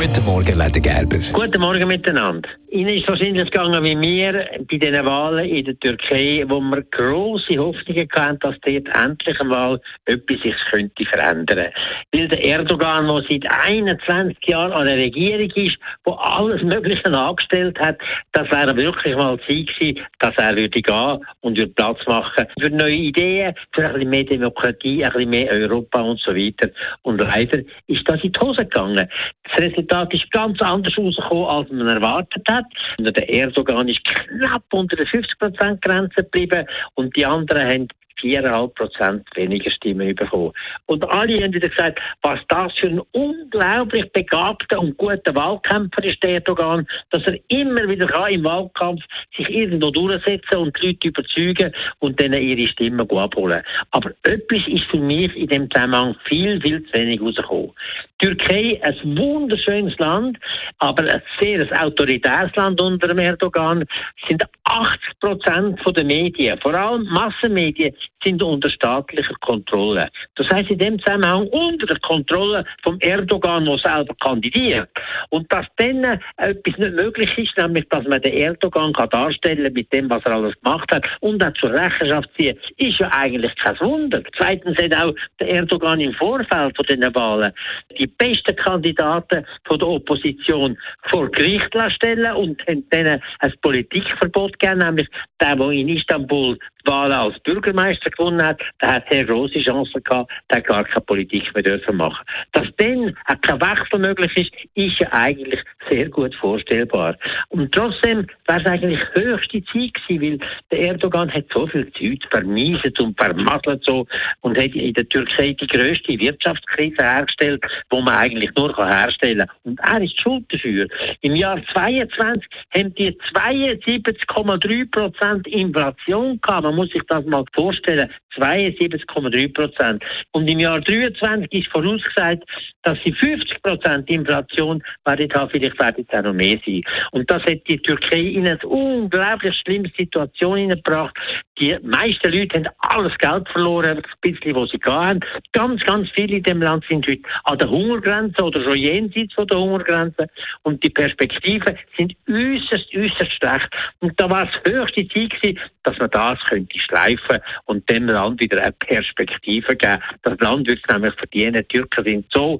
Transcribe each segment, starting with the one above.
Guten Morgen, Leder Gerber. Guten Morgen miteinander. Ihnen ist wahrscheinlich gegangen wie mir bei den Wahlen in der Türkei, wo wir grosse Hoffnungen hatten, dass dort endlich einmal etwas sich könnte verändern. Weil der Erdogan, der seit 21 Jahren an der Regierung ist, wo alles Mögliche angestellt hat, das wäre wirklich mal Zeit gewesen, dass er würde gehen und würde Platz machen für neue Ideen, für ein bisschen mehr Demokratie, ein bisschen mehr Europa und so weiter. Und leider ist das in die Hose gegangen. Das Resultat ist ganz anders rausgekommen, als man erwartet hat. Der Erdogan ist knapp unter der 50%-Grenze geblieben und die anderen haben 4,5 Prozent weniger Stimmen bekommen. Und alle haben wieder gesagt, was das für ein unglaublich begabter und guter Wahlkämpfer ist, der Erdogan, dass er immer wieder kann im Wahlkampf sich irgendwo durchsetzen und die Leute überzeugen und dann ihre Stimmen abholen. Aber etwas ist für mich in dem Zusammenhang viel, viel zu wenig rausgekommen. Türkei, ein wunderschönes Land, aber ein sehr autoritäres Land unter dem Erdogan, sind 80 Prozent der Medien, vor allem Massenmedien, sind unter staatlicher Kontrolle. Das heißt in dem Zusammenhang unter der Kontrolle vom Erdogan, der selber kandidiert. Und dass dann etwas nicht möglich ist, nämlich dass man den Erdogan kann darstellen mit dem, was er alles gemacht hat und auch zur Rechenschaft ziehen, ist ja eigentlich kein Wunder. Zweitens hat auch der Erdogan im Vorfeld von den Wahlen die besten Kandidaten von der Opposition vor Gericht stellen und dann ein Politikverbot gegeben, nämlich der, der in Istanbul die Wahl als Bürgermeister gewonnen hat, der hat sehr große Chancen gehabt, der gar keine Politik mehr dürfen machen. Dass dann kein Wechsel möglich ist, ist ja eigentlich sehr gut vorstellbar. Und trotzdem wäre es eigentlich höchste Zeit gewesen, weil der Erdogan hat so viel Zeit vermiesen und vermasselt so und hat in der Türkei die grösste Wirtschaftskrise hergestellt, wo man eigentlich nur herstellen kann. Und er ist schuld dafür. Im Jahr 22 haben die 72,3 Prozent Inflation gehabt. Man muss sich das mal vorstellen. 72,3 Prozent. Und im Jahr 23 ist vorausgesagt, dass sie 50 Prozent Inflation werden haben, vielleicht werden es auch noch mehr sein. Und das hat die Türkei in eine unglaublich schlimme Situation hineingebracht. Die meisten Leute haben alles Geld verloren, ein bisschen, was sie hatten. Ganz, ganz viele in dem Land sind heute an der Hungergrenze oder schon jenseits von der Hungergrenze. Und die Perspektiven sind äußerst, äußerst schlecht. Und da war es höchste Zeit gewesen, dass man das könnte schleifen und dem Land wieder eine Perspektive geben. Das Land wird es nämlich verdienen. Die Türken sind so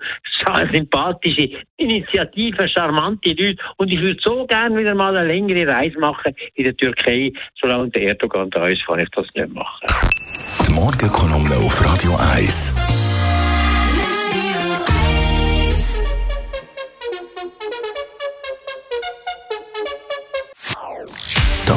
sympathische Initiativen, charmante Leute. Und ich würde so gerne wieder mal eine längere Reise machen in der Türkei. Solange der Erdogan da ist, kann ich das nicht machen. Die Morgenkolumne auf Radio 1.